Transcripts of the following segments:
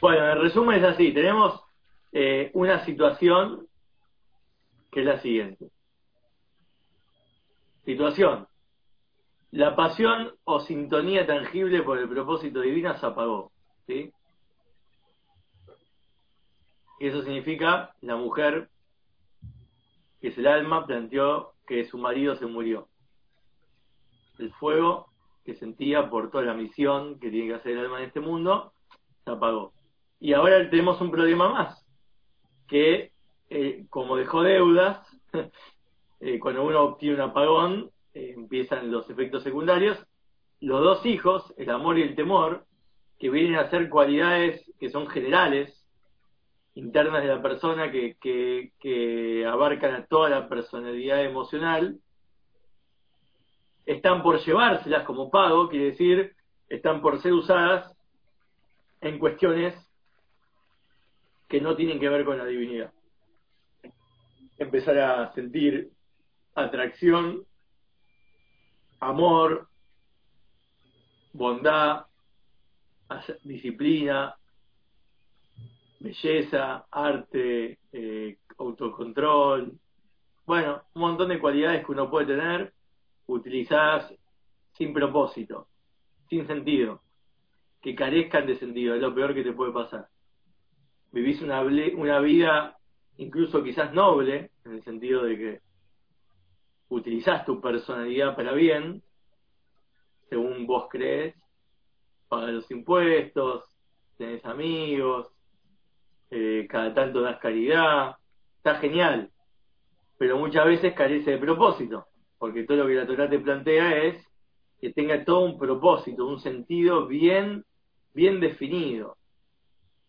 Bueno, el resumen es así. Tenemos eh, una situación que es la siguiente. Situación. La pasión o sintonía tangible por el propósito divino se apagó. ¿sí? Y eso significa la mujer, que es el alma, planteó que su marido se murió. El fuego que sentía por toda la misión que tiene que hacer el alma en este mundo, se apagó. Y ahora tenemos un problema más, que eh, como dejó deudas, eh, cuando uno obtiene un apagón, eh, empiezan los efectos secundarios. Los dos hijos, el amor y el temor, que vienen a ser cualidades que son generales, internas de la persona, que, que, que abarcan a toda la personalidad emocional, están por llevárselas como pago, quiere decir, están por ser usadas en cuestiones que no tienen que ver con la divinidad. Empezar a sentir atracción, amor, bondad, disciplina, belleza, arte, eh, autocontrol, bueno, un montón de cualidades que uno puede tener utilizadas sin propósito, sin sentido, que carezcan de sentido, es lo peor que te puede pasar. Vivís una, una vida incluso quizás noble, en el sentido de que utilizás tu personalidad para bien, según vos crees, pagas los impuestos, tenés amigos, eh, cada tanto das caridad, está genial, pero muchas veces carece de propósito porque todo lo que la Torah te plantea es que tenga todo un propósito, un sentido bien, bien definido,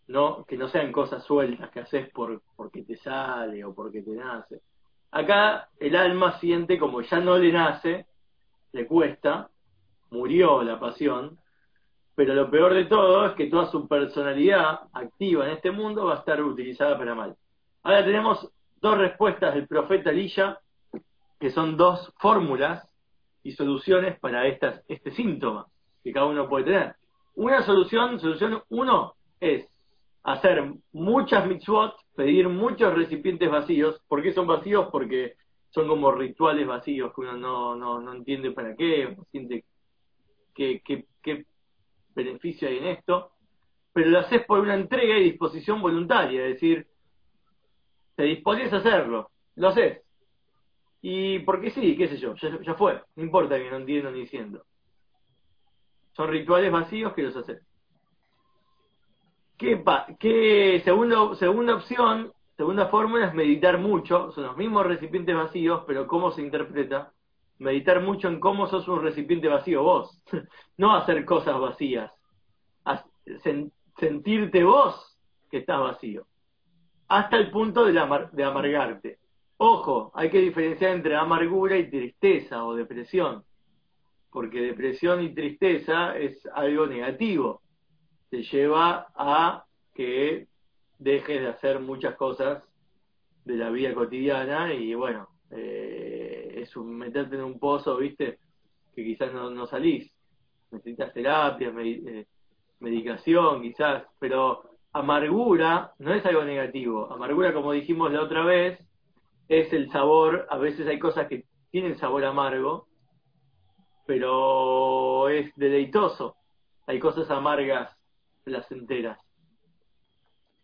no que no sean cosas sueltas que haces por porque te sale o porque te nace. Acá el alma siente como ya no le nace, le cuesta, murió la pasión, pero lo peor de todo es que toda su personalidad activa en este mundo va a estar utilizada para mal. Ahora tenemos dos respuestas del profeta Elisha que son dos fórmulas y soluciones para estas, este síntoma que cada uno puede tener. Una solución, solución uno, es hacer muchas mitzvot, pedir muchos recipientes vacíos. ¿Por qué son vacíos? Porque son como rituales vacíos que uno no, no, no entiende para qué, no siente qué, qué, qué beneficio hay en esto. Pero lo haces por una entrega y disposición voluntaria, es decir, te dispones a hacerlo, lo haces. Y porque sí, qué sé yo, ya, fue, no importa que no entiendo ni diciendo. Son rituales vacíos que los haces. ¿Qué, qué segunda, segunda opción, segunda fórmula es meditar mucho, son los mismos recipientes vacíos, pero cómo se interpreta. Meditar mucho en cómo sos un recipiente vacío vos, no hacer cosas vacías, sentirte vos que estás vacío, hasta el punto de, de amargarte Ojo, hay que diferenciar entre amargura y tristeza o depresión, porque depresión y tristeza es algo negativo, te lleva a que dejes de hacer muchas cosas de la vida cotidiana y bueno, eh, es un meterte en un pozo, viste, que quizás no, salís, necesitas terapia, eh, medicación quizás, pero amargura no es algo negativo, amargura como dijimos la otra vez, es el sabor, a veces hay cosas que tienen sabor amargo, pero es deleitoso. Hay cosas amargas, placenteras.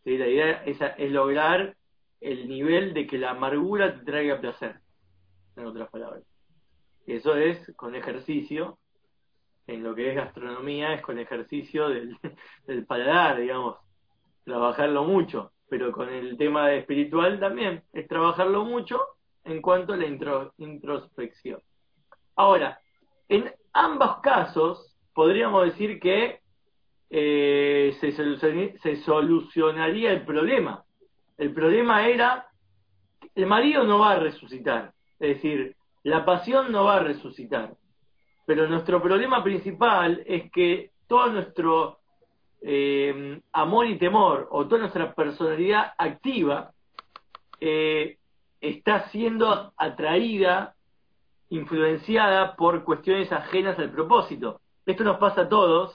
¿Sí? La idea es, es, lograr el nivel de que la amargura te traiga placer, en otras palabras. Y eso es con ejercicio, en lo que es gastronomía, es con ejercicio del, del paladar, digamos, trabajarlo mucho pero con el tema de espiritual también, es trabajarlo mucho en cuanto a la introspección. Ahora, en ambos casos podríamos decir que eh, se, se solucionaría el problema. El problema era, el marido no va a resucitar, es decir, la pasión no va a resucitar, pero nuestro problema principal es que todo nuestro eh, amor y temor o toda nuestra personalidad activa eh, está siendo atraída, influenciada por cuestiones ajenas al propósito. Esto nos pasa a todos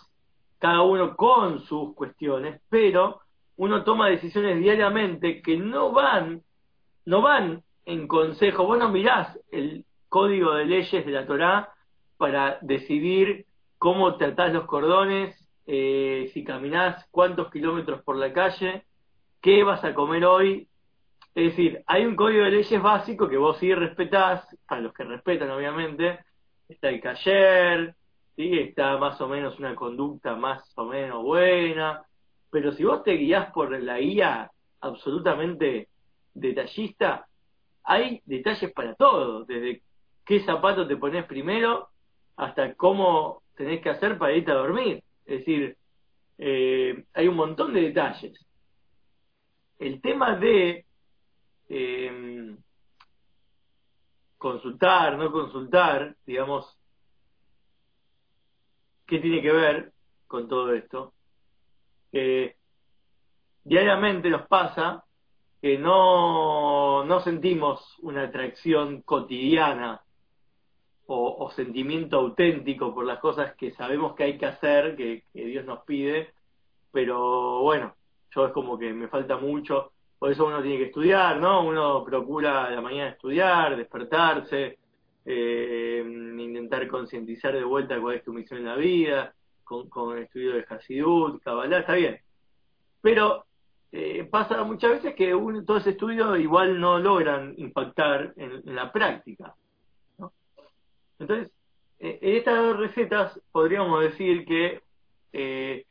cada uno con sus cuestiones, pero uno toma decisiones diariamente que no van, no van en consejo. Vos no mirás el código de leyes de la Torá para decidir cómo tratás los cordones, eh, si caminás cuántos kilómetros por la calle, qué vas a comer hoy. Es decir, hay un código de leyes básico que vos sí respetás, para los que respetan obviamente, está el cayer, ¿sí? está más o menos una conducta más o menos buena, pero si vos te guías por la guía absolutamente detallista, hay detalles para todo, desde qué zapato te pones primero hasta cómo tenés que hacer para irte a dormir. Es decir, eh, hay un montón de detalles. El tema de eh, consultar, no consultar, digamos, ¿qué tiene que ver con todo esto? Que diariamente nos pasa que no, no sentimos una atracción cotidiana o, sentimiento auténtico por las cosas que sabemos que hay que hacer, que, Dios nos pide, pero bueno, yo es como que me falta mucho, por eso uno tiene que estudiar, ¿no? Uno procura a la mañana estudiar, despertarse, eh, intentar concientizar de vuelta cuál es tu misión en la vida, con, con el estudio de Hasidut, Kabbalah, está bien. Pero eh, pasa muchas veces que un, todo ese estudio igual no logran impactar en la práctica. Entonces, eh, en estas dos recetas podríamos decir que eh,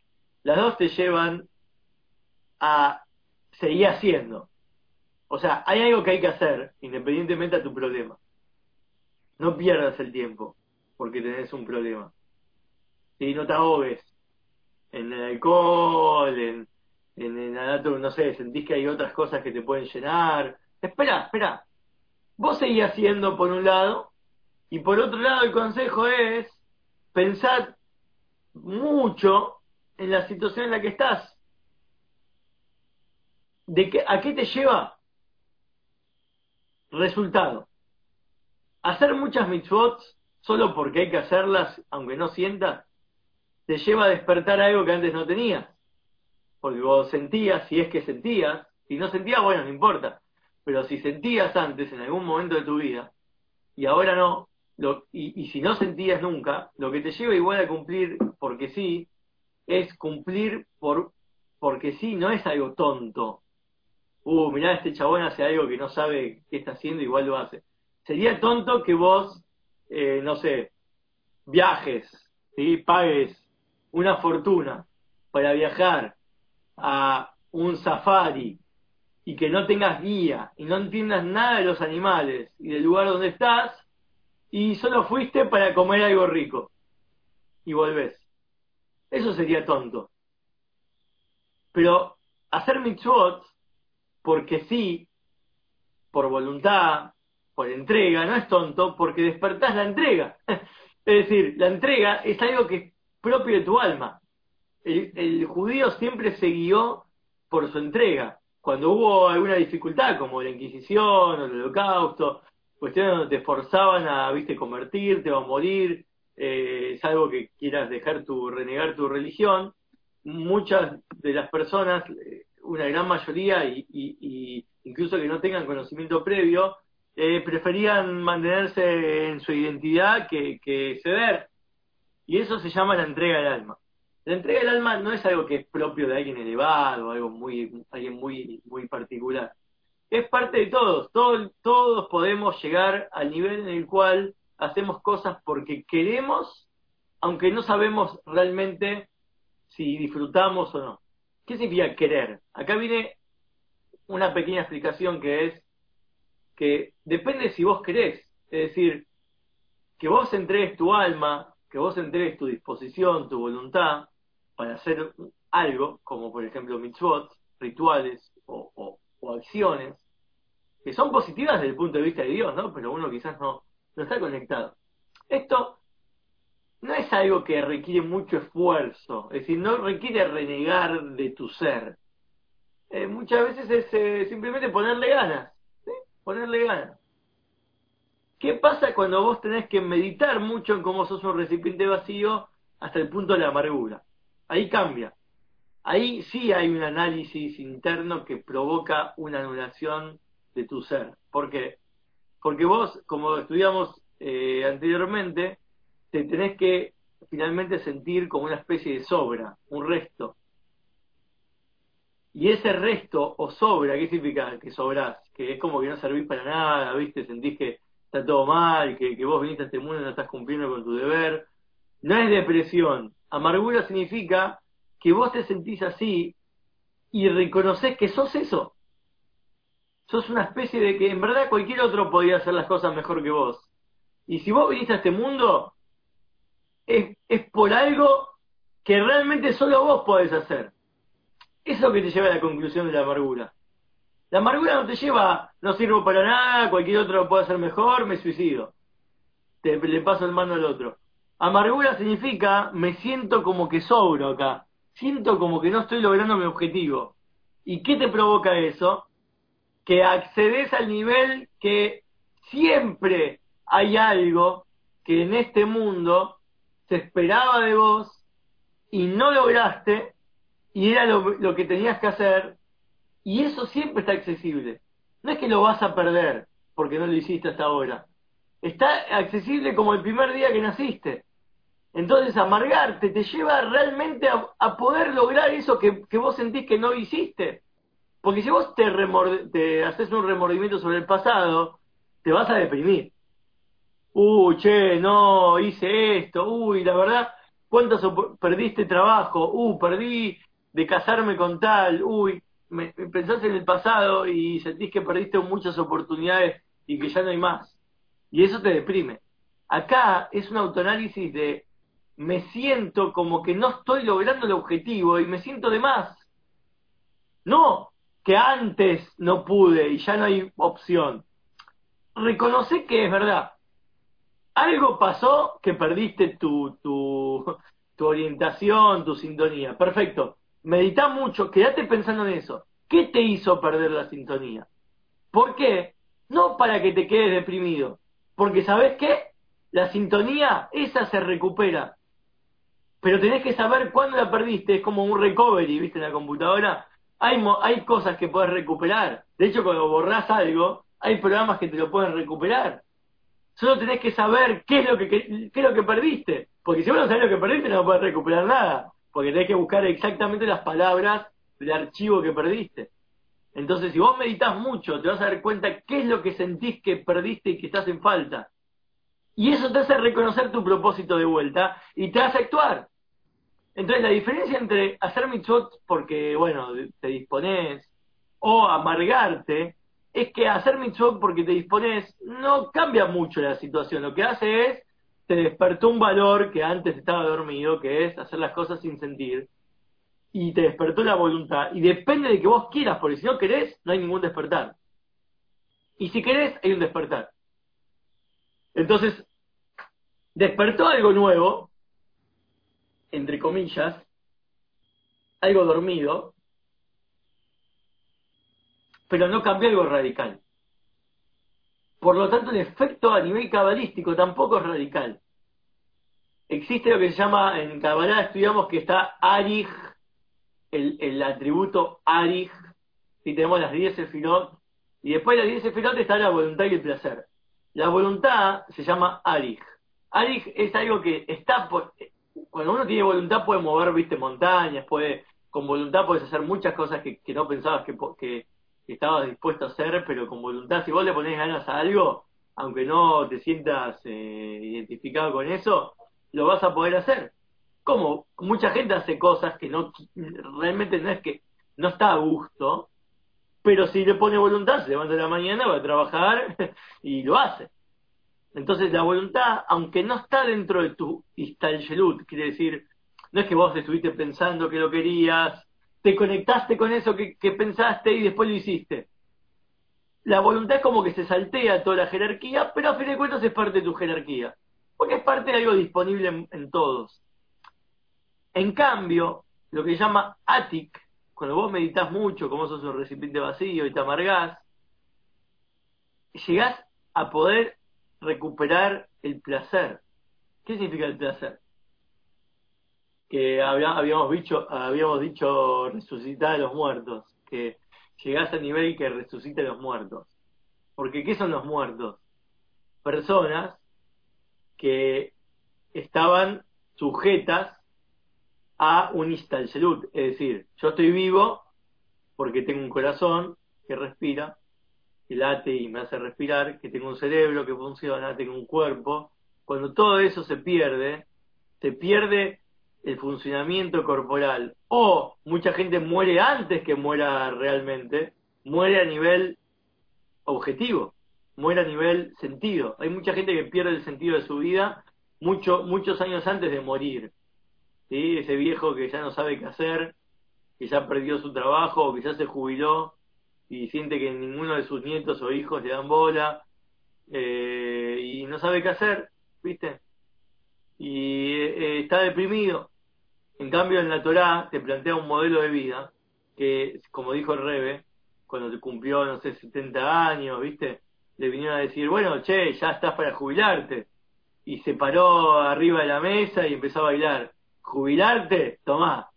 las dos te llevan a seguir haciendo. O sea, hay algo que hay que hacer, independientemente a tu problema. No pierdas el tiempo porque tenés un problema. Si no te ahogues en el alcohol, en, en, en no sé, sentís que hay otras cosas que te pueden llenar. Espera, espera. Vos seguís haciendo por un lado y por otro lado, el consejo es pensar mucho en la situación en la que estás. ¿De qué, ¿A qué te lleva? Resultado. Hacer muchas mitzvot solo porque hay que hacerlas, aunque no sientas, te lleva a despertar algo que antes no tenías. Porque vos sentías, si es que sentías, si no sentías, bueno, no importa. Pero si sentías antes, en algún momento de tu vida, y ahora no, y, si no sentías nunca, lo que te lleva igual a cumplir porque sí, es cumplir por porque sí, no es algo tonto. Uh, mirá, este chabón hace algo que no sabe qué está haciendo, igual lo hace. Sería tonto que vos, eh, no sé, viajes, ¿sí? pagues una fortuna para viajar a un safari y que no tengas guía y no entiendas nada de los animales y del lugar donde estás y solo fuiste para comer algo rico y volvés. Eso sería tonto. Pero hacer mitzvot, porque sí, por voluntad, por entrega, no es tonto, porque despertás la entrega. es decir, la entrega es algo que es propio de tu alma. El, el judío siempre se guió por su entrega. Cuando hubo alguna dificultad, como la Inquisición o el Holocausto, cuestiones donde te forzaban a, viste, convertirte o a morir, eh, es algo que quieras dejar tu, renegar tu religión, muchas de las personas, eh, una gran mayoría, y, incluso que no tengan conocimiento previo, eh, preferían mantenerse en su identidad que, que ceder. Y eso se llama la entrega del alma. La entrega del alma no es algo que es propio de alguien elevado, algo muy, alguien muy, muy particular es parte de todos. todos. Podemos llegar al nivel en el cual hacemos cosas porque queremos, aunque no sabemos realmente si disfrutamos o no. ¿Qué significa querer? Acá viene una pequeña explicación que es que depende si vos querés. Es decir, que vos entregues tu alma, que vos entregues tu disposición, tu voluntad para hacer algo, como por ejemplo mitzvot, rituales o acciones que son positivas desde el punto de vista de Dios, ¿no? Pero uno quizás no, está conectado. Esto no es algo que requiere mucho esfuerzo, es decir, no requiere renegar de tu ser. Eh, muchas veces es eh, simplemente ponerle ganas. Ponerle ganas. ¿Qué pasa cuando vos tenés que meditar mucho en cómo sos un recipiente vacío hasta el punto de la amargura? ahí cambia. Ahí sí hay un análisis interno que provoca una anulación de tu ser. ¿Por qué? Porque vos, como estudiamos eh, anteriormente, te tenés que finalmente sentir como una especie de sobra, un resto. Y ese resto o sobra, ¿qué significa que sobrás? Que es como que no servís para nada, ¿viste? Sentís que está todo mal, que, que vos viniste a este mundo y no estás cumpliendo con tu deber. No es depresión. Amargura significa que vos te sentís así y reconoces que sos eso. Sos una especie de que en verdad cualquier otro podía hacer las cosas mejor que vos. Y si vos viniste a este mundo, es, es por algo que realmente solo vos podés hacer. Eso que te lleva a la conclusión de la amargura. La amargura no te lleva, no sirvo para nada, cualquier otro lo puede hacer mejor, me suicido. Te, le paso el mano al otro. Amargura significa, me siento como que sobro acá. Siento como que no estoy logrando mi objetivo. ¿Y qué te provoca eso? Que accedes al nivel que siempre hay algo que en este mundo se esperaba de vos y no lograste y era lo, que tenías que hacer y eso siempre está accesible. No es que lo vas a perder porque no lo hiciste hasta ahora. Está accesible como el primer día que naciste. Entonces amargarte te lleva realmente a, poder lograr eso que, vos sentís que no hiciste. Porque si vos te, te haces un remordimiento sobre el pasado, te vas a deprimir uy, che, no, hice esto, uy, la verdad, ¿cuántos perdiste trabajo? Uh, perdí de casarme con tal, uy, me, pensás en el pasado y sentís que perdiste muchas oportunidades y que ya no hay más. Y eso te deprime. Acá es un autoanálisis de me siento como que no estoy logrando el objetivo y me siento de más. No, que antes no pude y ya no hay opción. Reconoce que es verdad algo pasó que perdiste tu, tu, tu orientación, tu sintonía. Perfecto. Medita mucho, quédate pensando en eso. ¿Qué te hizo perder la sintonía? ¿Por qué? No para que te quedes deprimido. Porque ¿sabes qué? La sintonía, esa se recupera. Pero tenés que saber cuándo la perdiste. Es como un recovery, ¿viste? En la computadora. Hay, hay cosas que puedes recuperar. De hecho, cuando borrás algo, hay programas que te lo pueden recuperar. Solo tenés que saber qué es lo que, qué, es lo que perdiste. Porque si vos no sabés lo que perdiste, no podés recuperar nada. Porque tenés que buscar exactamente las palabras del archivo que perdiste. Entonces, si vos meditas mucho, te vas a dar cuenta qué es lo que sentís que perdiste y que estás en falta. Y eso te hace reconocer tu propósito de vuelta y te hace actuar. Entonces, la diferencia entre hacer mitzvot porque, bueno, te dispones o amargarte es que hacer mitzvot porque te dispones no cambia mucho la situación. Lo que hace es, te despertó un valor que antes estaba dormido, que es hacer las cosas sin sentir, y te despertó la voluntad. Y depende de que vos quieras, porque si no querés, no hay ningún despertar. Y si querés, hay un despertar. Entonces, despertó algo nuevo, entre comillas, algo dormido, pero no cambió algo radical. Por lo tanto, el efecto a nivel cabalístico tampoco es radical. Existe lo que se llama, en Kabbalah estudiamos que está Arij, el, el atributo Arij, y tenemos las 10 sefirot, y después de las 10 sefirot está la voluntad y el placer. La voluntad se llama Arij. Arij es algo que está por, cuando uno tiene voluntad puede mover, viste, montañas, puede, con voluntad puedes hacer muchas cosas que, que no pensabas que, que, que estabas dispuesto a hacer, pero con voluntad. Si vos le ponés ganas a algo, aunque no te sientas eh, identificado con eso, lo vas a poder hacer. Como mucha gente hace cosas que no realmente no es que no está a gusto, pero si le pone voluntad, se levanta en la mañana, va a trabajar y lo hace. Entonces la voluntad, aunque no está dentro de tu istalgelut, quiere decir, no es que vos estuviste pensando que lo querías, te conectaste con eso que, pensaste y después lo hiciste. La voluntad es como que se saltea toda la jerarquía, pero a fin de cuentas es parte de tu jerarquía, porque es parte de algo disponible en, todos. En cambio, lo que se llama atic, cuando vos meditas mucho, como sos un recipiente vacío y te amargás, llegás a poder recuperar el placer. ¿Qué significa el placer? que habíamos dicho, habíamos dicho resucitar a los muertos, que llegás a nivel que resucite a los muertos. Porque ¿qué son los muertos? Personas que estaban sujetas a un istalselut, es decir, yo estoy vivo porque tengo un corazón que respira, que late y me hace respirar, que tengo un cerebro que funciona, tengo un cuerpo. Cuando todo eso se pierde, se pierde el funcionamiento corporal o mucha gente muere antes que muera realmente, muere a nivel objetivo, muere a nivel sentido. Hay mucha gente que pierde el sentido de su vida mucho, muchos años antes de morir. ¿sí? Ese viejo que ya no sabe qué hacer, que ya perdió su trabajo, que ya se jubiló y siente que ninguno de sus nietos o hijos le dan bola eh, y no sabe qué hacer, ¿viste? Y eh, está deprimido. En cambio, en la Torá te plantea un modelo de vida que, como dijo el Rebe, cuando te cumplió, no sé, 70 años, ¿viste? Le vinieron a decir, bueno, che, ya estás para jubilarte. Y se paró arriba de la mesa y empezó a bailar. ¿Jubilarte? Tomá.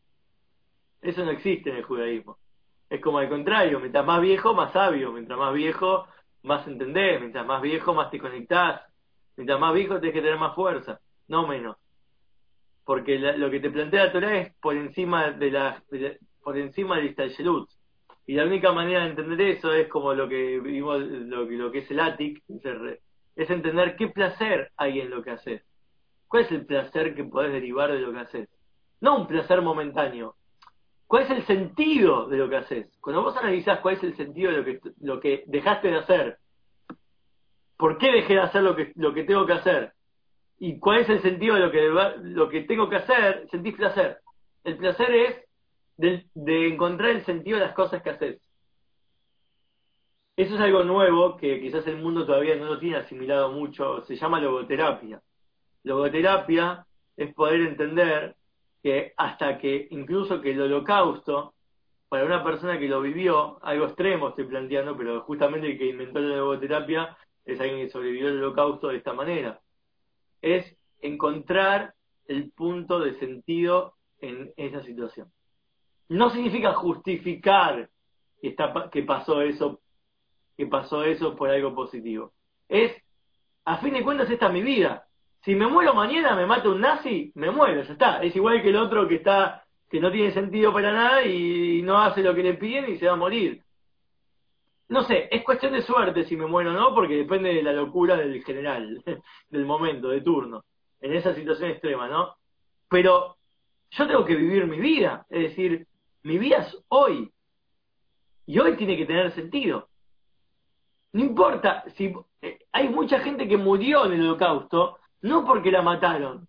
Eso no existe en el judaísmo. Es como al contrario, mientras más viejo, más sabio. Mientras más viejo, más entendés. Mientras más viejo, más te conectás. Mientras más viejo, tenés que tener más fuerza, no menos. Porque lo que te plantea la Torah es por encima de la, por encima del Istalshelut. Y la única manera de entender eso es como lo que vimos, lo, lo que es el Atic, es entender qué placer hay en lo que haces. ¿Cuál es el placer que podés derivar de lo que haces? No un placer momentáneo, ¿Cuál es el sentido de lo que haces? Cuando vos analizás cuál es el sentido de lo que, lo que dejaste de hacer, ¿por qué dejé de hacer lo que, lo que tengo que hacer? ¿Y cuál es el sentido de lo que, lo que tengo que hacer? Sentís placer. El placer es de, de encontrar el sentido de las cosas que haces. Eso es algo nuevo que quizás el mundo todavía no lo tiene asimilado mucho. Se llama logoterapia. Logoterapia es poder entender que hasta que incluso que el holocausto, para una persona que lo vivió, algo extremo estoy planteando, pero justamente el que inventó la logoterapia es alguien que sobrevivió el holocausto de esta manera, es encontrar el punto de sentido en esa situación. No significa justificar que, está, que pasó eso, que pasó eso por algo positivo. Es, a fin de cuentas, esta es mi vida si me muero mañana, me mata un nazi, me muero, ya está. Es igual que el otro que está que no tiene sentido para nada y no hace lo que le piden y se va a morir. No sé, es cuestión de suerte si me muero o no, porque depende de la locura del general, del momento, de turno, en esa situación extrema, ¿no? Pero yo tengo que vivir mi vida, es decir, mi vida es hoy. Y hoy tiene que tener sentido. No importa si eh, hay mucha gente que murió en el holocausto no porque la mataron,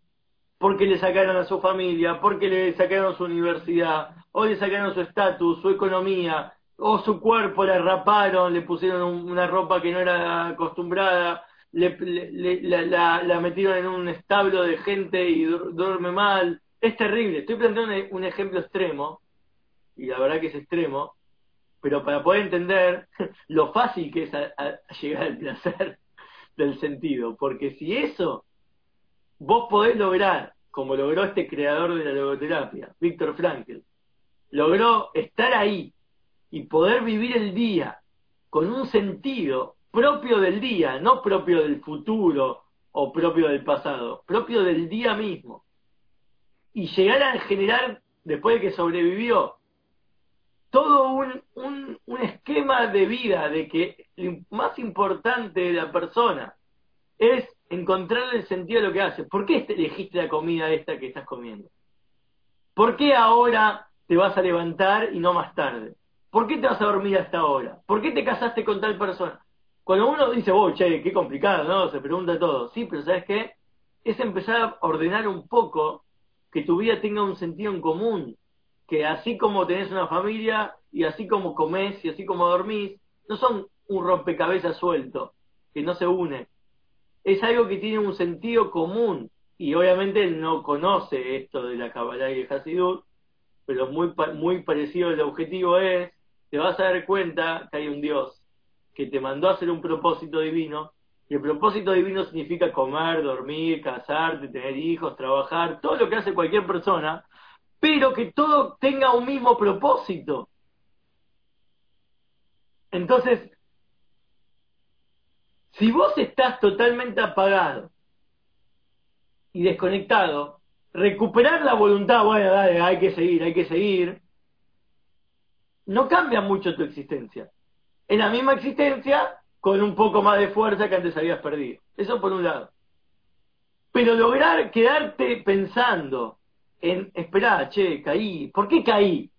porque le sacaron a su familia, porque le sacaron su universidad, o le sacaron su estatus, su economía, o su cuerpo la raparon, le pusieron una ropa que no era acostumbrada, le, la, metieron en un establo de gente y duerme mal. Es terrible. Estoy planteando un, ejemplo extremo, y la verdad que es extremo, pero para poder entender lo fácil que es llegar al placer del sentido, porque si eso vos podés lograr, como logró este creador de la logoterapia, Víctor Frankl, logró estar ahí y poder vivir el día con un sentido propio del día, no propio del futuro o propio del pasado, propio del día mismo. Y llegar a generar, después de que sobrevivió, todo un, un, un esquema de vida de que lo más importante de la persona es encontrar el sentido de lo que haces. ¿Por qué elegiste la comida esta que estás comiendo? ¿Por qué ahora te vas a levantar y no más tarde? ¿Por qué te vas a dormir hasta ahora? ¿Por qué te casaste con tal persona? Cuando uno dice, oh, che, qué complicado, ¿no? Se pregunta todo. Sí, pero ¿sabes qué? Es empezar a ordenar un poco que tu vida tenga un sentido en común. Que así como tenés una familia y así como comés y así como dormís, no son un rompecabezas suelto, que no se une, es algo que tiene un sentido común. Y obviamente él no conoce esto de la Kabbalah y el Hasidut, pero muy, muy parecido el objetivo es, te vas a dar cuenta que hay un Dios que te mandó a hacer un propósito divino, y el propósito divino significa comer, dormir, casarte, tener hijos, trabajar, todo lo que hace cualquier persona, pero que todo tenga un mismo propósito. Entonces, si vos estás totalmente apagado y desconectado, recuperar la voluntad, bueno, dale, hay que seguir, hay que seguir, no cambia mucho tu existencia. En la misma existencia, con un poco más de fuerza que antes habías perdido. Eso por un lado. Pero lograr quedarte pensando en, esperá, che, caí, ¿por qué caí?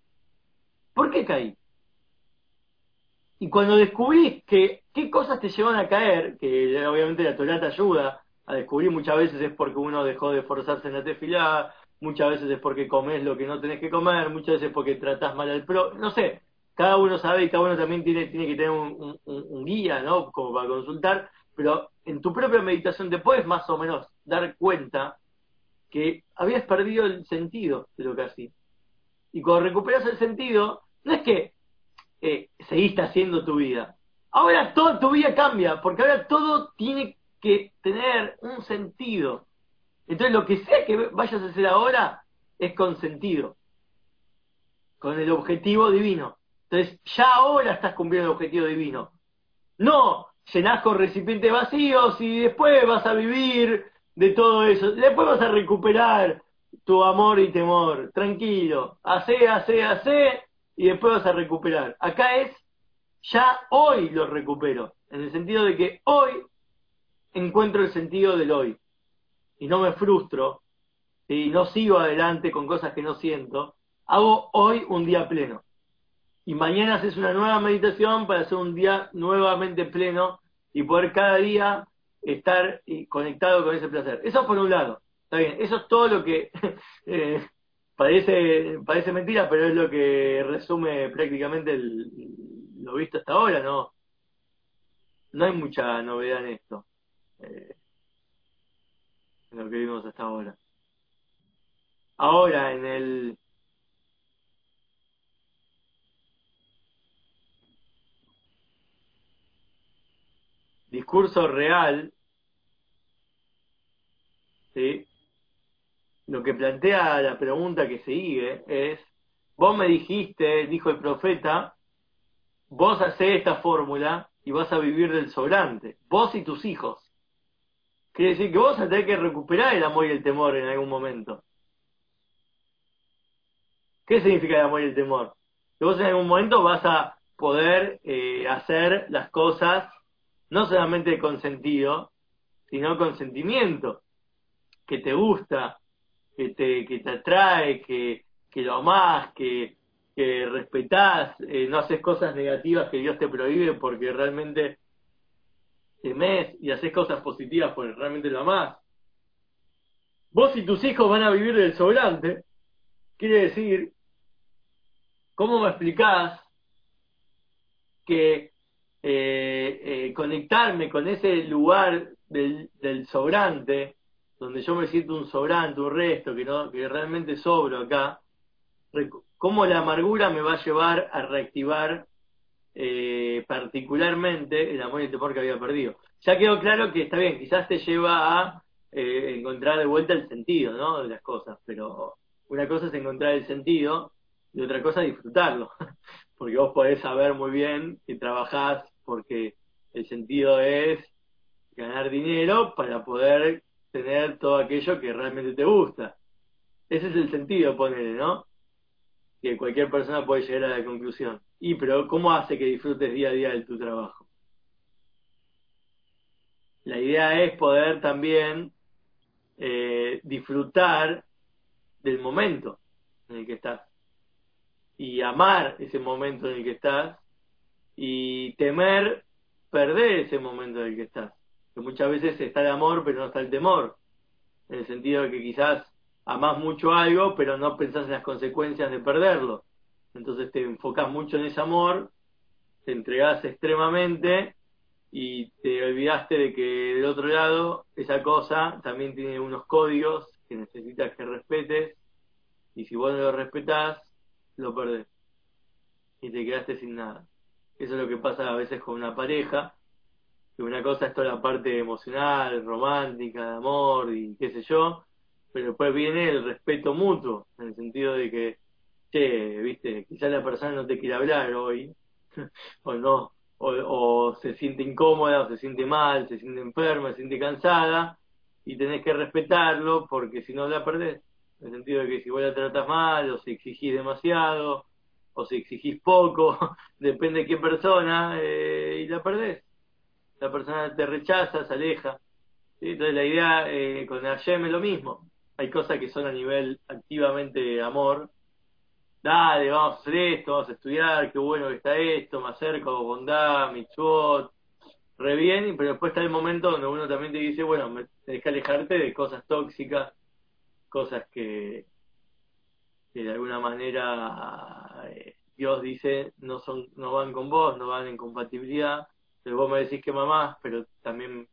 ¿Por qué caí? Y cuando descubrís que qué cosas te llevan a caer, que obviamente la Torah te ayuda a descubrir muchas veces es porque uno dejó de esforzarse en la tefilá, muchas veces es porque comes lo que no tenés que comer, muchas veces porque tratás mal al pro, no sé, cada uno sabe y cada uno también tiene, tiene que tener un, un guía, ¿no? Como para consultar, pero en tu propia meditación te puedes más o menos dar cuenta que habías perdido el sentido de lo que hacías. Y cuando recuperas el sentido, no es que eh, seguiste haciendo tu vida. Ahora toda tu vida cambia, porque ahora todo tiene que tener un sentido. Entonces lo que sea que vayas a hacer ahora es con sentido, con el objetivo divino. Entonces ya ahora estás cumpliendo el objetivo divino. No llenás con recipientes vacíos y después vas a vivir de todo eso. Después vas a recuperar tu amor y temor. Tranquilo. Hacé, hacé, hacé y después vas a recuperar. Acá es, ya hoy lo recupero. En el sentido de que hoy encuentro el sentido del hoy. Y no me frustro. Y no sigo adelante con cosas que no siento. Hago hoy un día pleno. Y mañana haces una nueva meditación para hacer un día nuevamente pleno y poder cada día estar conectado con ese placer. Eso por un lado, está bien, eso es todo lo que eh, parece, parece mentira, pero es lo que resume prácticamente lo visto hasta ahora, ¿no? No hay mucha novedad en esto, eh, en lo que vimos hasta ahora. Ahora, en el discurso real, ¿sí? Lo que plantea la pregunta que sigue es, vos me dijiste, dijo el profeta, vos hacés esta fórmula y vas a vivir del sobrante, vos y tus hijos. Quiere decir que vos vas que recuperar el amor y el temor en algún momento. ¿Qué significa el amor y el temor? Que vos en algún momento vas a poder eh, hacer las cosas no solamente con sentido, sino con sentimiento, que te gusta, que te, que te atrae, que, que lo amás, que, que respetás, eh, no haces cosas negativas que Dios te prohíbe porque realmente temes y haces cosas positivas porque realmente lo amás. Vos y tus hijos van a vivir del sobrante, quiere decir, ¿cómo me explicás que eh, eh, conectarme con ese lugar del, del, sobrante, donde yo me siento un sobrante, un resto, que, no, que realmente sobro acá, cómo la amargura me va a llevar a reactivar eh, particularmente el amor y el temor que había perdido. Ya quedó claro que está bien, quizás te lleva a eh, encontrar de vuelta el sentido ¿no? de las cosas, pero una cosa es encontrar el sentido y otra cosa disfrutarlo, porque vos podés saber muy bien que trabajás porque el sentido es ganar dinero para poder tener todo aquello que realmente te gusta. Ese es el sentido, ponele, ¿no? Que cualquier persona puede llegar a la conclusión. Y, pero, ¿cómo hace que disfrutes día a día de tu trabajo? La idea es poder también eh, disfrutar del momento en el que estás y amar ese momento en el que estás y temer perder ese momento en el que estás. Que muchas veces está el amor, pero no está el temor. En el sentido de que quizás amás mucho algo, pero no pensás en las consecuencias de perderlo. Entonces te enfocas mucho en ese amor, te entregás extremadamente y te olvidaste de que del otro lado esa cosa también tiene unos códigos que necesitas que respetes y si vos no lo respetás, lo perdés y te quedaste sin nada. Eso es lo que pasa a veces con una pareja, una cosa es toda la parte emocional, romántica, de amor y qué sé yo, pero después viene el respeto mutuo, en el sentido de que, che, viste, quizás la persona no te quiere hablar hoy, o no, o, se siente incómoda, o se siente mal, se siente enferma, se siente cansada, y tenés que respetarlo porque si no la perdés. En el sentido de que si vos la tratas mal, o si exigís demasiado, o si exigís poco, depende de qué persona, eh, y la perdés. La persona te rechaza, se aleja. Entonces la idea eh, con Hashem es lo mismo. Hay cosas que son a nivel activamente amor. Dale, vamos a hacer esto, vamos a estudiar, qué bueno que está esto, me acerco, bondad, mitzvot, re bien, pero después está el momento donde uno también te dice, bueno, me tenés que alejarte de cosas tóxicas, cosas que, de alguna manera eh, Dios dice no son no van con vos, no van en compatibilidad. Pero vos me decís que mamás, pero también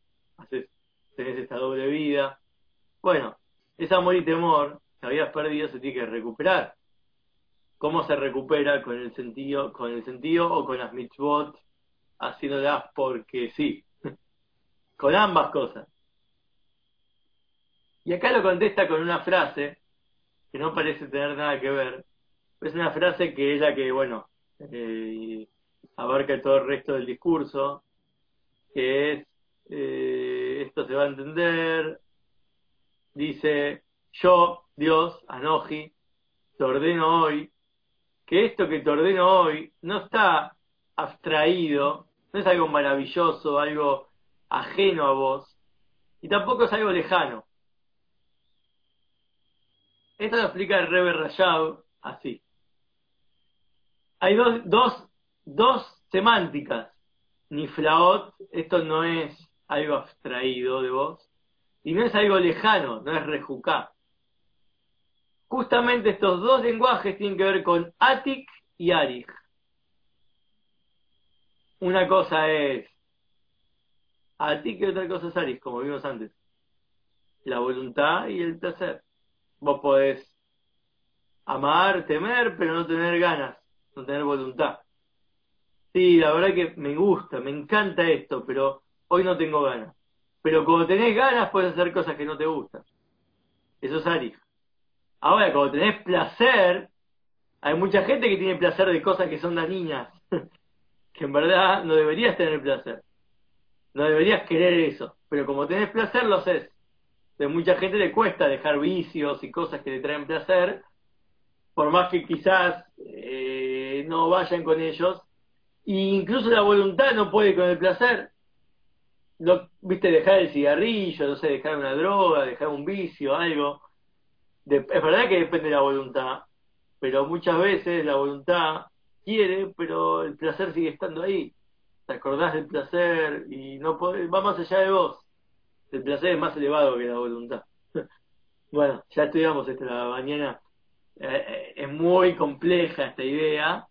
tenés esta doble vida. Bueno, ese amor y temor que habías perdido se tiene que recuperar. ¿Cómo se recupera con el sentido, con el sentido o con las mitzvot haciéndolas porque sí? con ambas cosas. Y acá lo contesta con una frase que no parece tener nada que ver. Es una frase que es la que, bueno, eh, abarca todo el resto del discurso, que es, eh, esto se va a entender, dice, yo, Dios, Anoji, te ordeno hoy, que esto que te ordeno hoy no está abstraído, no es algo maravilloso, algo ajeno a vos, y tampoco es algo lejano. Esto lo explica el Rebbe Rayab así. Hay dos, dos semánticas. Niflaot, esto no es algo abstraído de vos, y no es algo lejano, no es rejucá. Justamente estos dos lenguajes tienen que ver con Atik y Arich. Una cosa es Atik y otra cosa es Arich, como vimos antes. La voluntad y el placer. Vos podés amar, temer, pero no tener ganas, no tener voluntad. Sí, la verdad que me gusta, me encanta esto, pero hoy no tengo ganas. Pero cuando tenés ganas puedes hacer cosas que no te gustan. Eso es Ari. Ahora, cuando tenés placer, hay mucha gente que tiene placer de cosas que son niñas que en verdad no deberías tener placer. No deberías querer eso. Pero como tenés placer, lo haces de mucha gente le cuesta dejar vicios y cosas que le traen placer, por más que quizás eh, no vayan con ellos, e incluso la voluntad no puede con el placer. No, viste, dejar el cigarrillo, no sé, dejar una droga, dejar un vicio, algo. es verdad que depende de la voluntad, pero muchas veces la voluntad quiere, pero el placer sigue estando ahí. Te acordás del placer y no va más allá de vos el placer es más elevado que la voluntad. bueno, ya estudiamos esta mañana. Eh, eh, es muy compleja esta idea,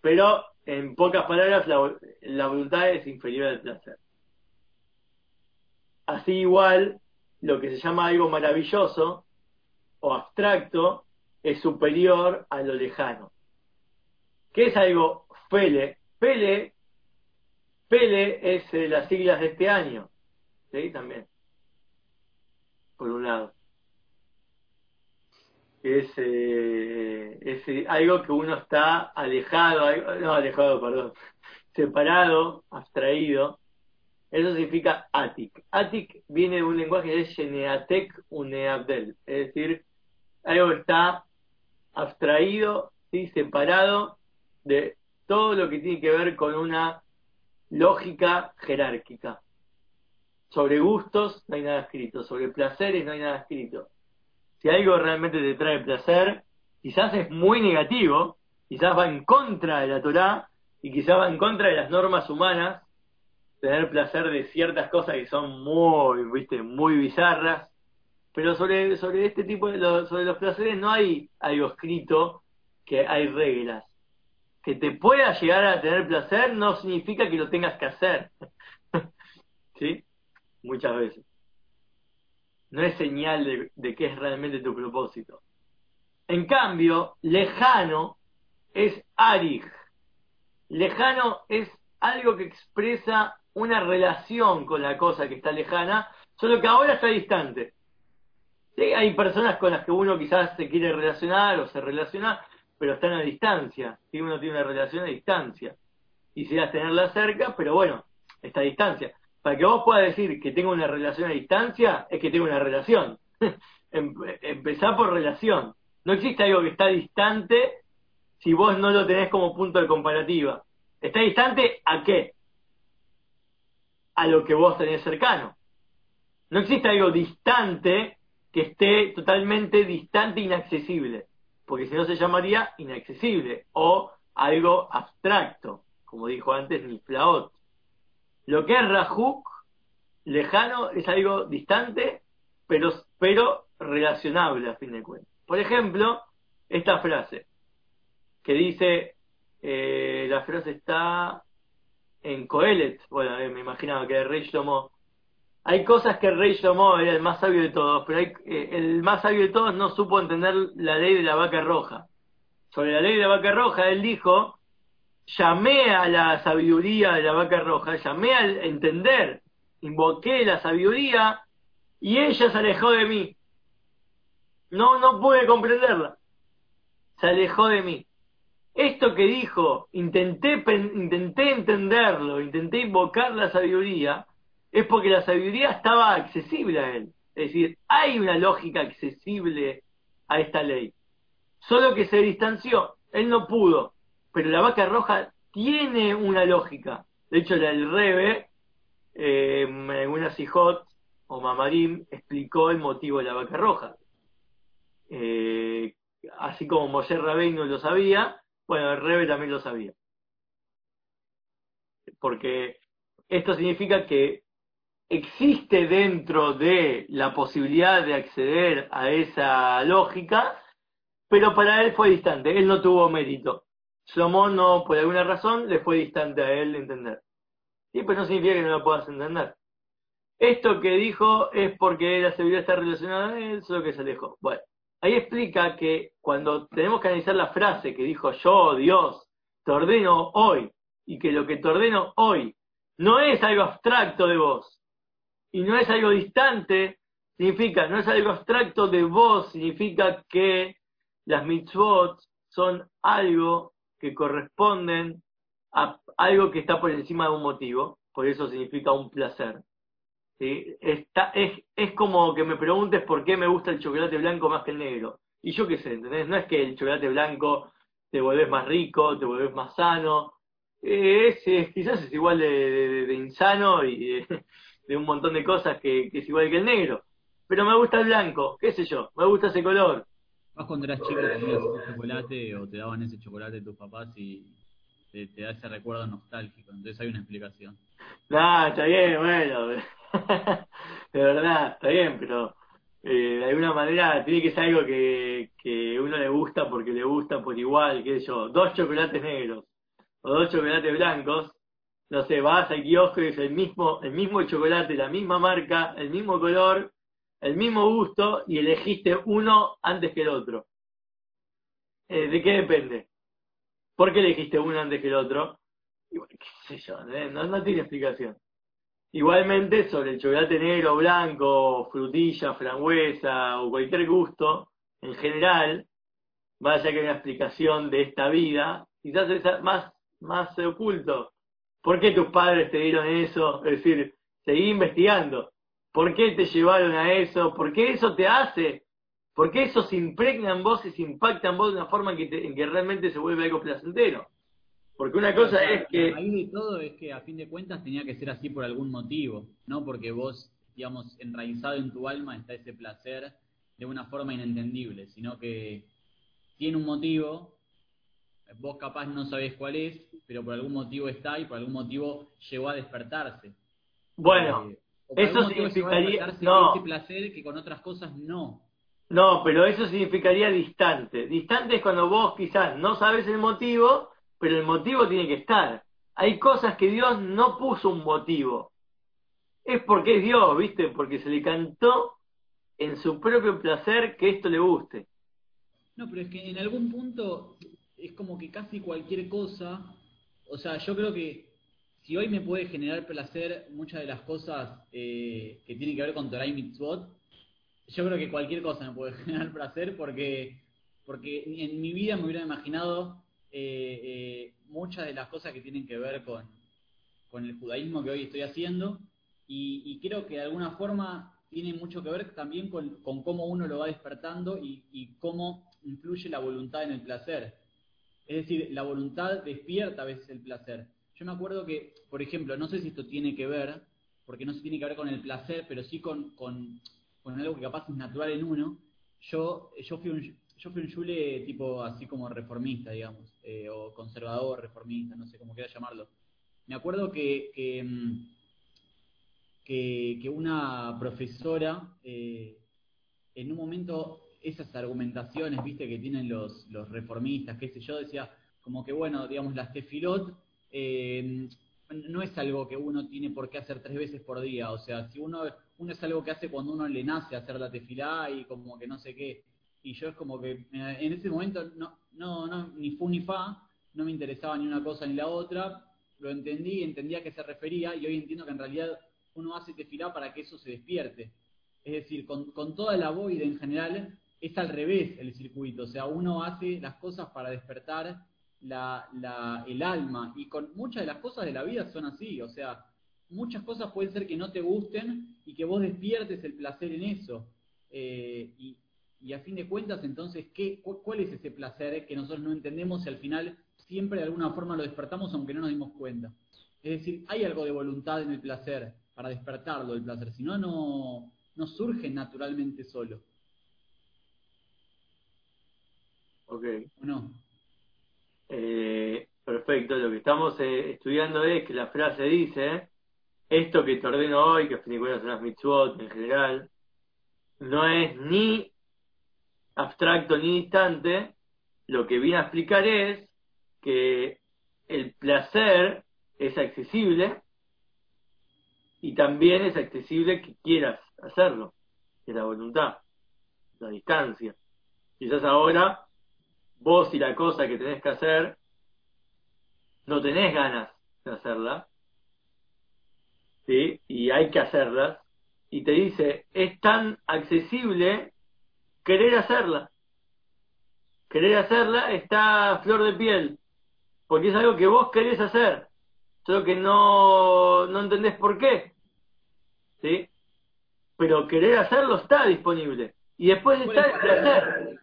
pero en pocas palabras la, voluntad es inferior al placer. Así igual, lo que se llama algo maravilloso o abstracto es superior a lo lejano. ¿Qué es algo Pele? Pele, Pele es eh, las siglas de este año. ¿sí? También. Por un lado. Es, eh, es algo que uno está alejado, no alejado, perdón, separado, abstraído. Eso significa atik. Atik viene de un lenguaje de Sheneatek Uneabdel, es decir, algo que está abstraído, ¿sí? separado de todo lo que tiene que ver con una lógica jerárquica. Sobre gustos no hay nada escrito, sobre placeres no hay nada escrito. Si algo realmente te trae placer, quizás es muy negativo, quizás va en contra de la Torá y quizás va en contra de las normas humanas, tener placer de ciertas cosas que son muy, viste, muy bizarras, pero sobre, sobre este tipo de sobre los placeres no hay algo escrito que hay reglas. Que te pueda llegar a tener placer no significa que lo tengas que hacer. ¿Sí? muchas veces. No es señal de, que es realmente tu propósito. En cambio, lejano es arig. Lejano es algo que expresa una relación con la cosa que está lejana, solo que ahora está distante. Hay personas con las que uno quizás se quiere relacionar o se relaciona, pero están a distancia. Si uno tiene una relación a distancia. Quisieras tenerla cerca, pero bueno, está a distancia. Para que vos puedas decir que tengo una relación a distancia, es que tengo una relación. Em, empezar por relación. No existe algo que está distante si vos no lo tenés como punto de comparativa. ¿Está distante a qué? A lo que vos tenés cercano. No existe algo distante que esté totalmente distante, inaccesible, porque si no se llamaría inaccesible o algo abstracto, como dijo antes Niflaot. Lo que es Rajuk, lejano, es algo distante, pero, pero relacionable a fin de cuentas. Por ejemplo, esta frase que dice, eh, la frase está en Coelet, bueno, eh, me imaginaba que el rey hay cosas que el rey Shlomo era el más sabio de todos, pero eh, el más sabio de todos no supo entender la ley de la vaca roja. Sobre la ley de la vaca roja, él dijo, llamé a la sabiduría de la vaca roja, llamé a entender, invoqué la sabiduría y ella se alejó de mí. No, no pude comprenderla. Se alejó de mí. Esto que dijo, intenté, intenté entenderlo, intenté invocar la sabiduría, es porque la sabiduría estaba accesible a él. Es decir, hay una lógica accesible a esta ley. Solo que se distanció, él no pudo, pero la vaca roja tiene una lógica. De hecho, el Rebe, eh, en una Sijot o Mamarim, explicó el motivo de la vaca roja. Eh, así como Moshe no lo sabía, bueno, el Rebe también lo sabía. Porque esto significa que existe dentro de la posibilidad de acceder a esa lógica, pero para él fue distante, él no tuvo mérito. Slomo no, por alguna razón, le fue distante a él entender. Sí, pero no significa que no lo puedas entender. Esto que dijo es porque la seguridad está relacionada a él, solo que se alejó. Bueno, ahí explica que cuando tenemos que analizar la frase que dijo yo, Dios, te ordeno hoy, y que lo que te ordeno hoy no es algo abstracto de vos, y no es algo distante, significa, no es algo abstracto de vos, significa que las mitzvot son algo que corresponden a algo que está por encima de un motivo, por eso significa un placer. Está, es, es como que me preguntes por qué me gusta el chocolate blanco más que el negro. Y yo qué sé, ¿entendés? No es que el chocolate blanco te volvés más rico, te volvés más sano. Es, quizás es igual de, insano y de, un montón de cosas que, es igual que el negro. Pero me gusta el blanco, qué sé yo, me gusta ese color. Vas cuando eras chico comías ese chocolate o te daban ese chocolate tus papás y te, te da ese recuerdo nostálgico. Entonces hay una explicación. No, está bien, bueno. de verdad, está bien, pero eh, de alguna manera tiene que ser algo que, que uno le gusta porque le gusta por igual, que yo, dos chocolates negros o dos chocolates blancos, no sé, vas al kiosco y es el mismo, el mismo chocolate, la misma marca, el mismo color, el mismo gusto y elegiste uno antes que el otro. Eh, ¿De qué depende? ¿Por qué elegiste uno antes que el otro? qué sé yo, ¿eh? no, no tiene explicación. Igualmente, sobre el chocolate negro, blanco, frutilla, frangüesa o cualquier gusto, en general, vaya que hay una explicación de esta vida, quizás es más, más oculto. ¿Por qué tus padres te dieron eso? Es decir, seguí investigando. ¿Por qué te llevaron a eso? ¿Por qué eso te hace? ¿Por qué eso se impregna en vos y se impacta en vos de una forma en que, en que realmente se vuelve algo placentero? Porque una cosa es que... Ahí de todo es que a fin de cuentas tenía que ser así por algún motivo, no porque vos, digamos, enraizado en tu alma está ese placer de una forma inentendible, sino que tiene un motivo, vos capaz no sabés cuál es, pero por algún motivo está y por algún motivo llegó a despertarse. Bueno, eh, eso significaría... No. Ese placer que con otras cosas no. No, pero eso significaría distante. Distante es cuando vos quizás no sabes el motivo pero el motivo tiene que estar. Hay cosas que Dios no puso un motivo. Es porque es Dios, ¿viste? Porque se le cantó en su propio placer que esto le guste. No, pero es que en algún punto es como que casi cualquier cosa, o sea, yo creo que si hoy me puede generar placer muchas de las cosas eh, que tienen que ver con Torah y Mitzvot, yo creo que cualquier cosa me puede generar placer porque, porque en mi vida me hubiera imaginado eh, eh, muchas de las cosas que tienen que ver con, con el judaísmo que hoy estoy haciendo y, creo que de alguna forma tiene mucho que ver también con, cómo uno lo va despertando y, y, cómo influye la voluntad en el placer. Es decir, la voluntad despierta a veces el placer. Yo me acuerdo que, por ejemplo, no sé si esto tiene que ver, porque no se tiene que ver con el placer, pero sí con, con, con algo que capaz es natural en uno. Yo, yo fui un, yo fui un Yule tipo así como reformista, digamos, eh, o conservador, reformista, no sé cómo quiera llamarlo. Me acuerdo que, que, mm, una profesora, eh, en un momento, esas argumentaciones, viste, que tienen los, los reformistas, qué sé yo, decía, como que bueno, digamos, las tefilot eh, no es algo que uno tiene por qué hacer tres veces por día, o sea, si uno, uno es algo que hace cuando uno le nace hacer la tefilá y como que no sé qué, y yo es como que eh, en ese momento no, no, no, ni fu ni fa, no me interesaba ni una cosa ni la otra, lo entendí, entendía a qué se refería y hoy entiendo que en realidad uno hace tefilá para que eso se despierte. Es decir, con, con toda la void en general es al revés el circuito, o sea, uno hace las cosas para despertar la, la, el alma y con muchas de las cosas de la vida son así, o sea, muchas cosas pueden ser que no te gusten y que vos despiertes el placer en eso. Eh, y, y a fin de cuentas, entonces, ¿qué, ¿cuál es ese placer que nosotros no entendemos y al final siempre de alguna forma lo despertamos aunque no nos dimos cuenta? Es decir, hay algo de voluntad en el placer para despertarlo el placer, si no, no surge naturalmente solo. Ok. ¿O no? Eh, perfecto, lo que estamos eh, estudiando es que la frase dice, esto que te ordeno hoy, que cuentas son las mitzvot en general, no es ni abstracto ni distante, lo que viene a explicar es que el placer es accesible y también es accesible que quieras hacerlo, es la voluntad, la distancia. Quizás ahora vos y la cosa que tenés que hacer no tenés ganas de hacerla, ¿sí? Y hay que hacerlas, y te dice, es tan accesible querer hacerla. Querer hacerla está a flor de piel, porque es algo que vos querés hacer, solo que no, no entendés por qué. ¿Sí? Pero querer hacerlo está disponible. Y después está el placer.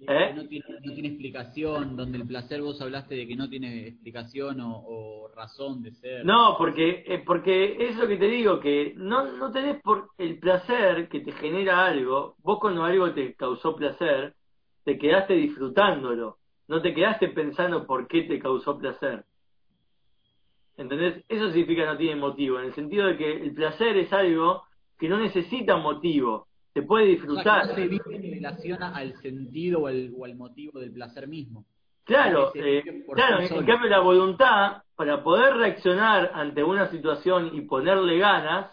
¿Eh? No, tiene, no, tiene, explicación, donde el placer vos hablaste de que no tiene explicación o, razón de ser. No, porque, eh, porque es lo que te digo, que no, no tenés por el placer que te genera algo, vos cuando algo te causó placer, te quedaste disfrutándolo, no te quedaste pensando por qué te causó placer. ¿Entendés? Eso significa no tiene motivo, en el sentido de que el placer es algo que no necesita motivo se puede disfrutar. se relaciona al sentido o al, motivo del placer mismo. Claro, eh, claro, en cambio la voluntad, para poder reaccionar ante una situación y ponerle ganas,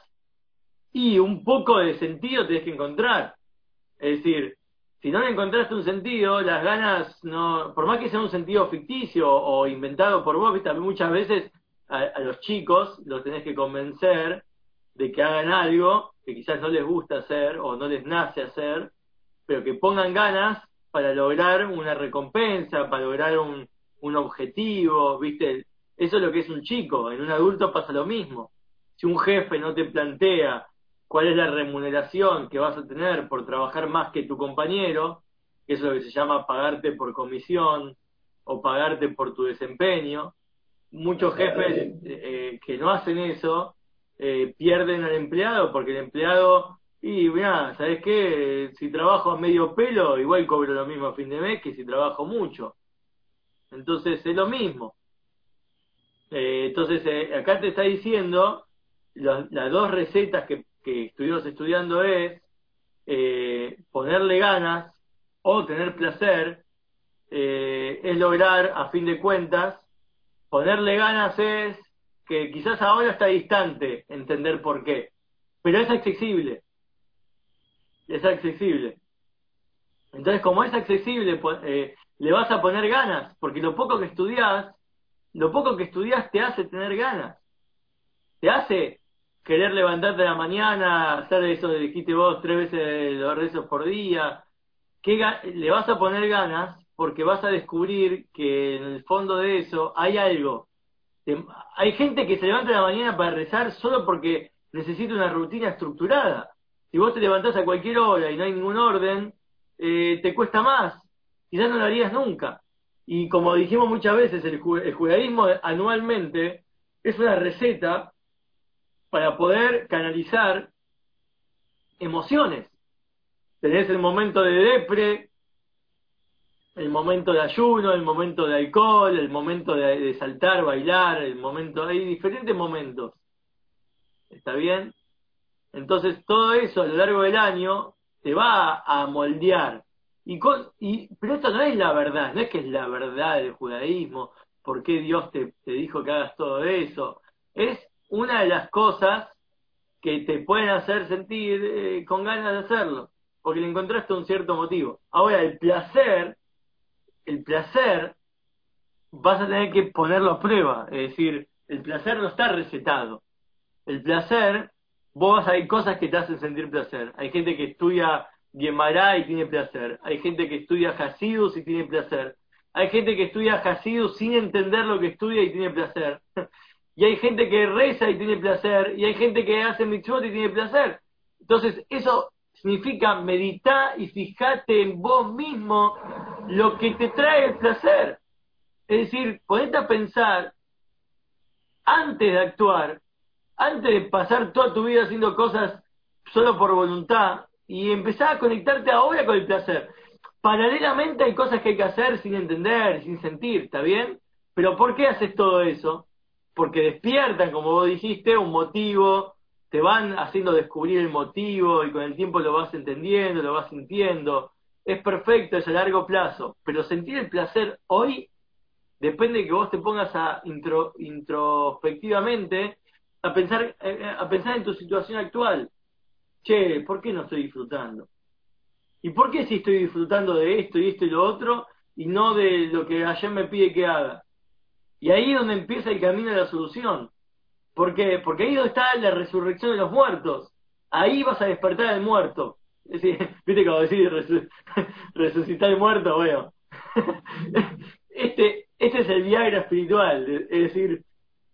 y un poco de sentido tienes que encontrar. Es decir, si no le encontraste un sentido, las ganas no, por más que sea un sentido ficticio o inventado por vos, ¿viste? muchas veces a, a los chicos los tenés que convencer de que hagan algo que quizás no les gusta hacer o no les nace hacer, pero que pongan ganas para lograr una recompensa, para lograr un, un objetivo, ¿viste? Eso es lo que es un chico, en un adulto pasa lo mismo. Si un jefe no te plantea cuál es la remuneración que vas a tener por trabajar más que tu compañero, que es lo que se llama pagarte por comisión o pagarte por tu desempeño, muchos jefes eh, que no hacen eso eh, pierden al empleado porque el empleado, y mira, ¿sabes qué? Si trabajo a medio pelo, igual cobro lo mismo a fin de mes que si trabajo mucho. Entonces es lo mismo. Eh, entonces eh, acá te está diciendo, las dos recetas que, que estuvimos estudiando es ponerle ganas o tener placer, es lograr, a fin de cuentas, ponerle ganas es que quizás ahora está distante entender por qué, pero es accesible. Es accesible. Entonces, como es accesible, eh, le vas a poner ganas, porque lo poco que estudias, lo poco que estudias te hace tener ganas. Te hace querer levantarte a la mañana, hacer eso que dijiste vos tres veces los rezos por día, que le vas a poner ganas porque vas a descubrir que en el fondo de eso hay algo. Hay gente que se levanta la mañana para rezar solo porque necesita una rutina estructurada. Si vos te levantás a cualquier hora y no hay ningún orden, eh, te cuesta más. ya no lo harías nunca. Y como dijimos muchas veces, el, el judaísmo anualmente es una receta para poder canalizar emociones. Tenés el momento de depre, el momento de ayuno, el momento de alcohol, el momento de, saltar, bailar, el momento, hay diferentes momentos. ¿Está bien? Entonces todo eso a lo largo del año te va a moldear. Y, y pero esto no es la verdad, no es que es la verdad del judaísmo, por qué Dios te, te dijo que hagas todo eso. Es una de las cosas que te pueden hacer sentir eh, con ganas de hacerlo, porque le encontraste un cierto motivo. Ahora, el placer el placer vas a tener que ponerlo a prueba. Es decir, el placer no está recetado. El placer, vos hay cosas que te hacen sentir placer. Hay gente que estudia Guemará y tiene placer. Hay gente que estudia Hasidus y tiene placer. Hay gente que estudia Hasidus sin entender lo que estudia y tiene placer. y hay gente que reza y tiene placer. Y hay gente que hace mitzvot y tiene placer. Entonces, eso significa meditar y fijate en vos mismo lo que te trae el placer. Es decir, ponete a pensar antes de actuar, antes de pasar toda tu vida haciendo cosas solo por voluntad y empezar a conectarte ahora con el placer. Paralelamente hay cosas que hay que hacer sin entender, sin sentir, ¿está bien? Pero ¿por qué haces todo eso? Porque despiertan, como vos dijiste, un motivo, te van haciendo descubrir el motivo y con el tiempo lo vas entendiendo, lo vas sintiendo. Es perfecto, es a largo plazo, pero sentir el placer hoy depende de que vos te pongas a intro, introspectivamente a pensar, eh, a pensar en tu situación actual. Che, ¿por qué no estoy disfrutando? ¿Y por qué si estoy disfrutando de esto y esto y lo otro y no de lo que ayer me pide que haga? Y ahí es donde empieza el camino de la solución. ¿Por qué? Porque ahí donde está la resurrección de los muertos. Ahí vas a despertar al muerto. ¿Viste cómo decir resucitar al muerto? Bueno. Este, este es el Viagra espiritual. Es decir,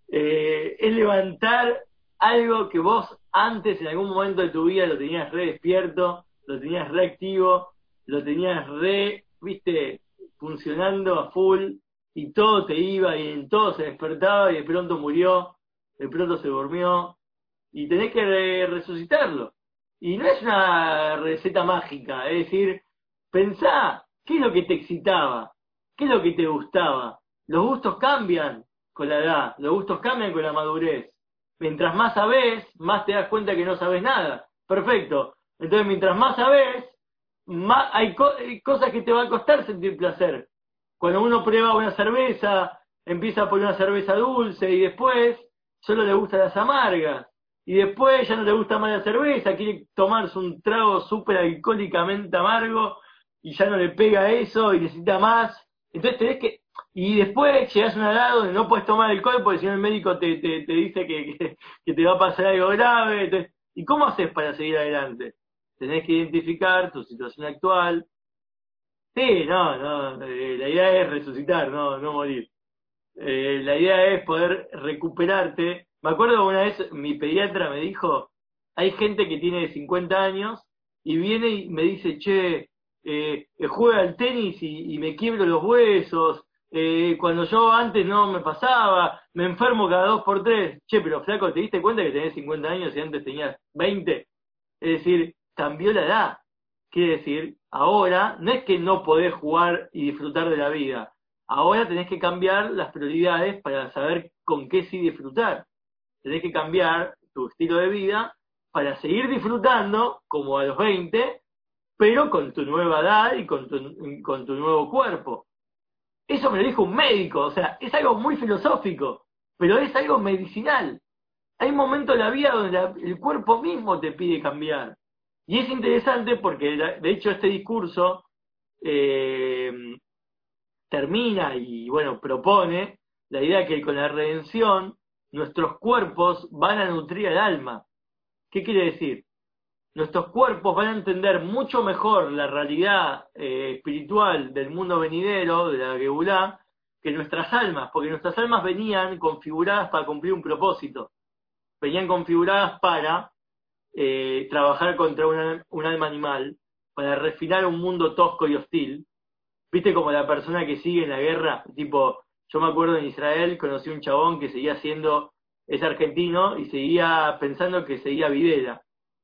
eh, es levantar algo que vos antes en algún momento de tu vida lo tenías re despierto, lo tenías re activo, lo tenías re, viste, funcionando a full y todo te iba y en todo se despertaba y de pronto murió de pronto se durmió y tenés que resucitarlo. Y no es una receta mágica, es decir, pensá, ¿qué es lo que te excitaba? ¿Qué es lo que te gustaba? Los gustos cambian con la edad, los gustos cambian con la madurez. Mientras más sabés, más te das cuenta que no sabes nada. Perfecto. Entonces, mientras más sabés, más hay, hay cosas que te va a costar sentir placer. Cuando uno prueba una cerveza, empieza por una cerveza dulce y después solo le gustan las amargas. Y después ya no le gusta más la cerveza, quiere tomarse un trago súper alcohólicamente amargo y ya no le pega eso y necesita más. Entonces tenés que... Y después llegas a un lado donde no puedes tomar alcohol porque si no el médico te, te, te dice que, que, te va a pasar algo grave. ¿Y cómo haces para seguir adelante? Tenés que identificar tu situación actual. Sí, no, no, eh, la idea es resucitar, no, no morir. Eh, la idea es poder recuperarte. Me acuerdo una vez mi pediatra me dijo, hay gente que tiene 50 años y viene y me dice, che, eh, juega al tenis y, me quiebro los huesos, eh, cuando yo antes no me pasaba, me enfermo cada dos por tres. Che, pero flaco, ¿te diste cuenta que tenés 50 años y antes tenías 20? Es decir, cambió la edad. Quiere decir, ahora no es que no podés jugar y disfrutar de la vida, Ahora tenés que cambiar las prioridades para saber con qué sí disfrutar. Tenés que cambiar tu estilo de vida para seguir disfrutando como a los 20, pero con tu nueva edad y con tu, nuevo cuerpo. Eso me lo dijo un médico, o sea, es algo muy filosófico, pero es algo medicinal. Hay un momento en la vida donde el cuerpo mismo te pide cambiar. Y es interesante porque, de hecho, este discurso eh, termina y, bueno, propone la idea que con la redención nuestros cuerpos van a nutrir el alma. ¿Qué quiere decir? Nuestros cuerpos van a entender mucho mejor la realidad eh, espiritual del mundo venidero, de la Gebulá, que nuestras almas, porque nuestras almas venían configuradas para cumplir un propósito, venían configuradas para eh, trabajar contra un alma animal, para refinar un mundo tosco y hostil. ¿Viste como la persona que sigue en la guerra? Tipo, yo me acuerdo en Israel, conocí un chabón que seguía siendo, es argentino, y seguía pensando que seguía Videla,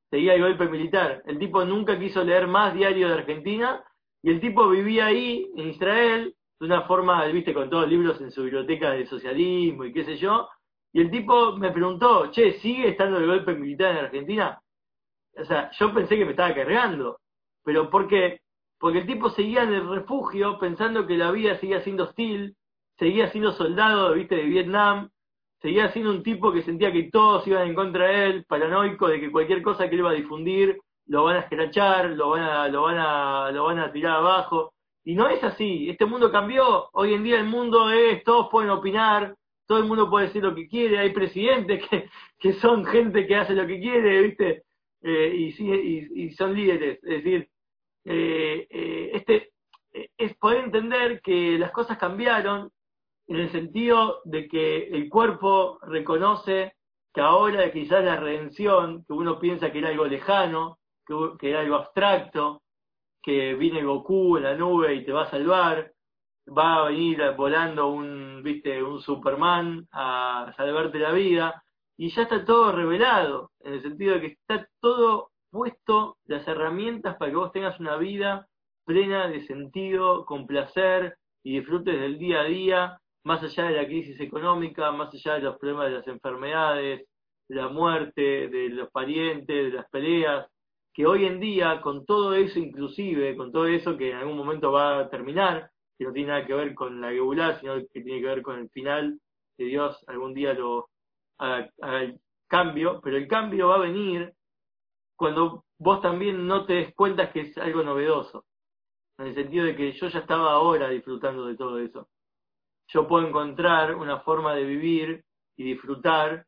seguía el golpe militar. El tipo nunca quiso leer más diario de Argentina, y el tipo vivía ahí, en Israel, de una forma, viste, con todos los libros en su biblioteca de socialismo y qué sé yo, y el tipo me preguntó, che, ¿sigue estando el golpe militar en Argentina? O sea, yo pensé que me estaba cargando, pero ¿por qué? Porque el tipo seguía en el refugio pensando que la vida seguía siendo hostil, seguía siendo soldado, viste, de Vietnam, seguía siendo un tipo que sentía que todos iban en contra de él, paranoico de que cualquier cosa que él iba a difundir lo van a escrachar, lo van a, lo van a, lo van a tirar abajo. Y no es así, este mundo cambió, hoy en día el mundo es, todos pueden opinar, todo el mundo puede decir lo que quiere, hay presidentes que, que son gente que hace lo que quiere, ¿viste? Eh, y, y, y, son líderes, es decir, eh, eh, este es poder entender que las cosas cambiaron en el sentido de que el cuerpo reconoce que ahora quizás la redención, que uno piensa que era algo lejano, que, era algo abstracto, que viene Goku en la nube y te va a salvar, va a venir volando un, viste, un Superman a salvarte la vida, y ya está todo revelado, en el sentido de que está todo puesto, las herramientas para que vos tengas una vida plena de sentido, con placer y disfrutes del día a día, más allá de la crisis económica, más allá de los problemas de las enfermedades, de la muerte, de los parientes, de las peleas, que hoy en día, con todo eso inclusive, con todo eso que en algún momento va a terminar, que no tiene nada que ver con la Geulá, sino que tiene que ver con el final, que Dios algún día lo haga, el cambio, pero el cambio va a venir cuando vos también no te des cuenta que es algo novedoso, en el sentido de que yo ya estaba ahora disfrutando de todo eso. Yo puedo encontrar una forma de vivir y disfrutar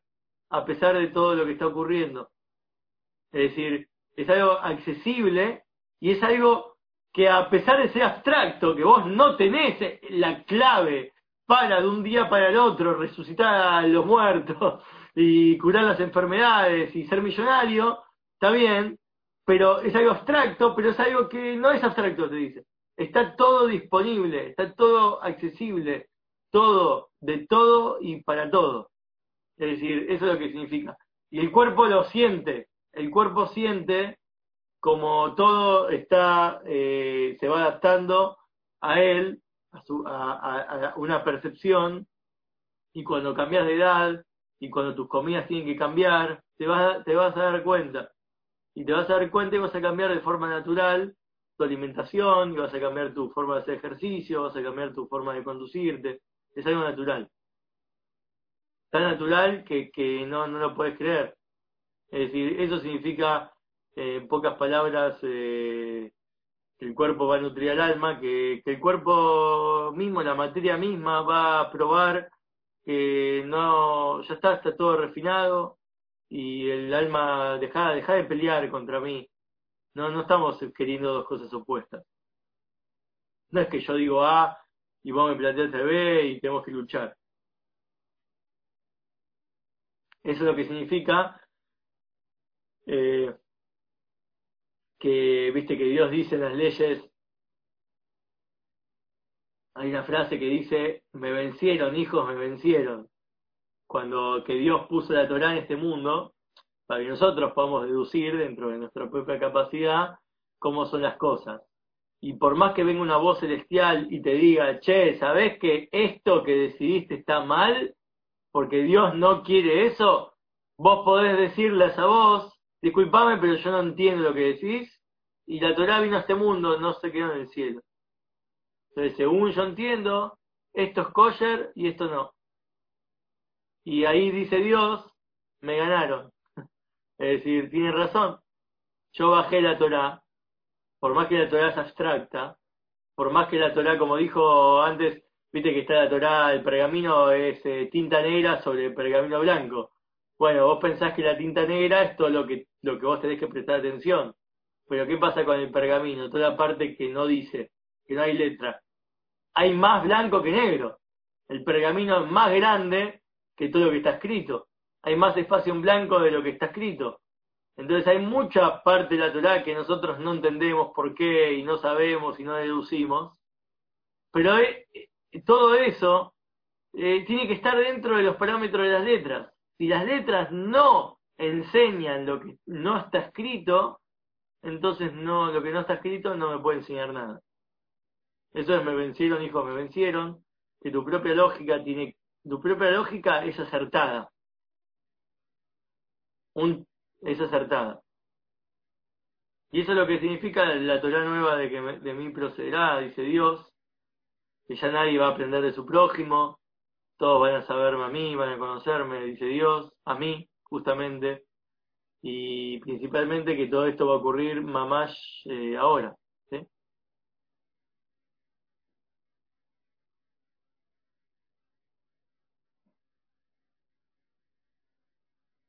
a pesar de todo lo que está ocurriendo. Es decir, es algo accesible y es algo que a pesar de ser abstracto, que vos no tenés la clave para de un día para el otro resucitar a los muertos y curar las enfermedades y ser millonario, está bien, pero es algo abstracto, pero es algo que no es abstracto, te dice. Está todo disponible, está todo accesible, todo, de todo y para todo. Es decir, eso es lo que significa. Y el cuerpo lo siente, el cuerpo siente como todo está, eh, se va adaptando a él, a, su, a, una percepción, y cuando cambias de edad, y cuando tus comidas tienen que cambiar, te vas, te vas a dar cuenta. Y te vas a dar cuenta y vas a cambiar de forma natural tu alimentación, y vas a cambiar tu forma de hacer ejercicio, vas a cambiar tu forma de conducirte. Es algo natural. Tan natural que, que no, no lo puedes creer. Es decir, eso significa, eh, en pocas palabras, eh, que el cuerpo va a nutrir al alma, que, el cuerpo mismo, la materia misma, va a probar que no, ya está, está todo refinado y el alma deja, deja de pelear contra mí. No, no estamos queriendo dos cosas opuestas. No es que yo digo A y vos me planteas B y tenemos que luchar. Eso es lo que significa eh, que, viste, que Dios dice en las leyes, hay una frase que dice, me vencieron, hijos, me vencieron. Cuando que Dios puso la Torah en este mundo, para que nosotros podamos deducir dentro de nuestra propia capacidad cómo son las cosas. Y por más que venga una voz celestial y te diga, che, ¿sabés que esto que decidiste está mal? Porque Dios no quiere eso, vos podés decirle a esa voz, disculpame, pero yo no entiendo lo que decís, y la Torah vino a este mundo, no se quedó en el cielo. Entonces, según yo entiendo, esto es kosher y esto no. Y ahí dice Dios, me ganaron. Es decir, tiene razón. Yo bajé la Torah, por más que la Torah es abstracta, por más que la Torah, como dijo antes, Viste que está la Torá, el pergamino es eh, tinta negra sobre el pergamino blanco. Bueno, vos pensás que la tinta negra es todo lo que, lo que vos tenés que prestar atención. Pero ¿qué pasa con el pergamino? Toda la parte que no dice, que no hay letra. Hay más blanco que negro. El pergamino es más grande que todo lo que está escrito. Hay más espacio en blanco de lo que está escrito. Entonces hay mucha parte de la Torah que nosotros no entendemos por qué y no sabemos y no deducimos. Pero eh, todo eso eh, tiene que estar dentro de los parámetros de las letras. Si las letras no enseñan lo que no está escrito, entonces no, lo que no está escrito no me puede enseñar nada. Eso es me vencieron, hijo, me vencieron, que tu propia lógica tiene, tu propia lógica es acertada. Un, es acertada. Y eso es lo que significa la Torah nueva de que de mí procederá, dice Dios, que ya nadie va a aprender de su prójimo, todos van a saberme a mí, van a conocerme, dice Dios, a mí, justamente, y principalmente que todo esto va a ocurrir mamás eh, ahora.